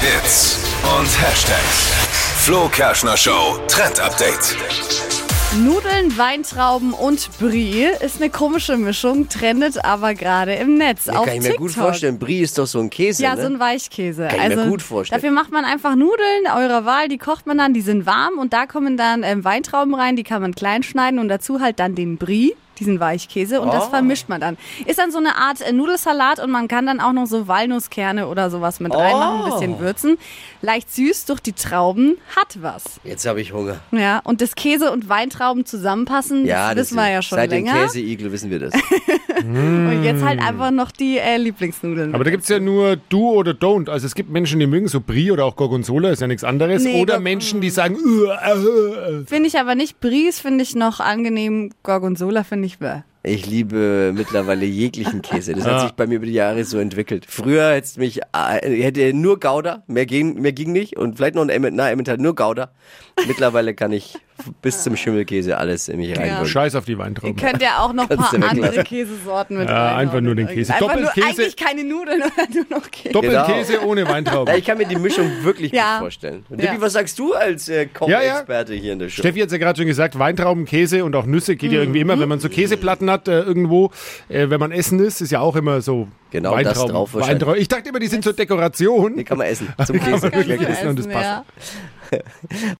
Hits und Hashtags. Flo Kerschner Show Trend Update. Nudeln, Weintrauben und Brie ist eine komische Mischung, trendet aber gerade im Netz. Ja, auf kann ich mir TikTok. gut vorstellen. Brie ist doch so ein Käse, Ja, ne? so ein Weichkäse. Kann ich mir also, gut vorstellen. Dafür macht man einfach Nudeln eurer Wahl, die kocht man dann, die sind warm und da kommen dann ähm, Weintrauben rein, die kann man klein schneiden und dazu halt dann den Brie, diesen Weichkäse und das Oh. vermischt man dann. Ist dann so eine Art äh, Nudelsalat und man kann dann auch noch so Walnusskerne oder sowas mit reinmachen, ein Oh. bisschen würzen. Leicht süß durch die Trauben, hat was. Jetzt habe ich Hunger. Ja, und das Käse und Weintrauben zusammenpassen, Ja, das wissen wir ja schon seit länger. dem Käseigel wissen wir das. Und jetzt halt einfach noch die äh, Lieblingsnudeln. Aber da gibt es ja nur Do oder Don't. Also es gibt Menschen, die mögen so Brie oder auch Gorgonzola, ist ja nichts anderes. Nee, oder Menschen, die sagen, "Uah, äh, äh." Finde ich aber nicht. Bries finde ich noch angenehm. Gorgonzola finde ich bäh. Ich liebe mittlerweile jeglichen Käse. Das hat sich bei mir über die Jahre so entwickelt. Früher hätte mich äh, hätte nur Gouda, mehr ging, mehr ging nicht und vielleicht noch ein na Emmental nur Gouda. Mittlerweile kann ich bis zum Schimmelkäse alles in mich reinbringen. Scheiß auf die Ihr Weintrauben. könnt ja auch noch ein paar andere Käsesorten mit Ja, einfach nur den Käse. Einfach nur Doppelkäse. eigentlich keine Nudeln nur noch Käse. Doppelkäse ohne Weintrauben. Ja, ich kann mir die Mischung wirklich Ja. gut vorstellen. Und Ja. Dippi, was sagst du als äh, Ja, ja. Kochexperte hier in der Show? Steffi hat ja gerade schon gesagt, Weintrauben, Käse und auch Nüsse geht ja irgendwie immer, wenn man so Käseplatten hat äh, irgendwo, äh, wenn man essen ist, ist ja auch immer so Genau das Weintrauben. drauf wahrscheinlich. Weintrauben. Ich dachte immer, die sind zur Dekoration. Die kann man essen. Zum kann man Käse. wirklich Schmeckt es. essen und das ja. passt.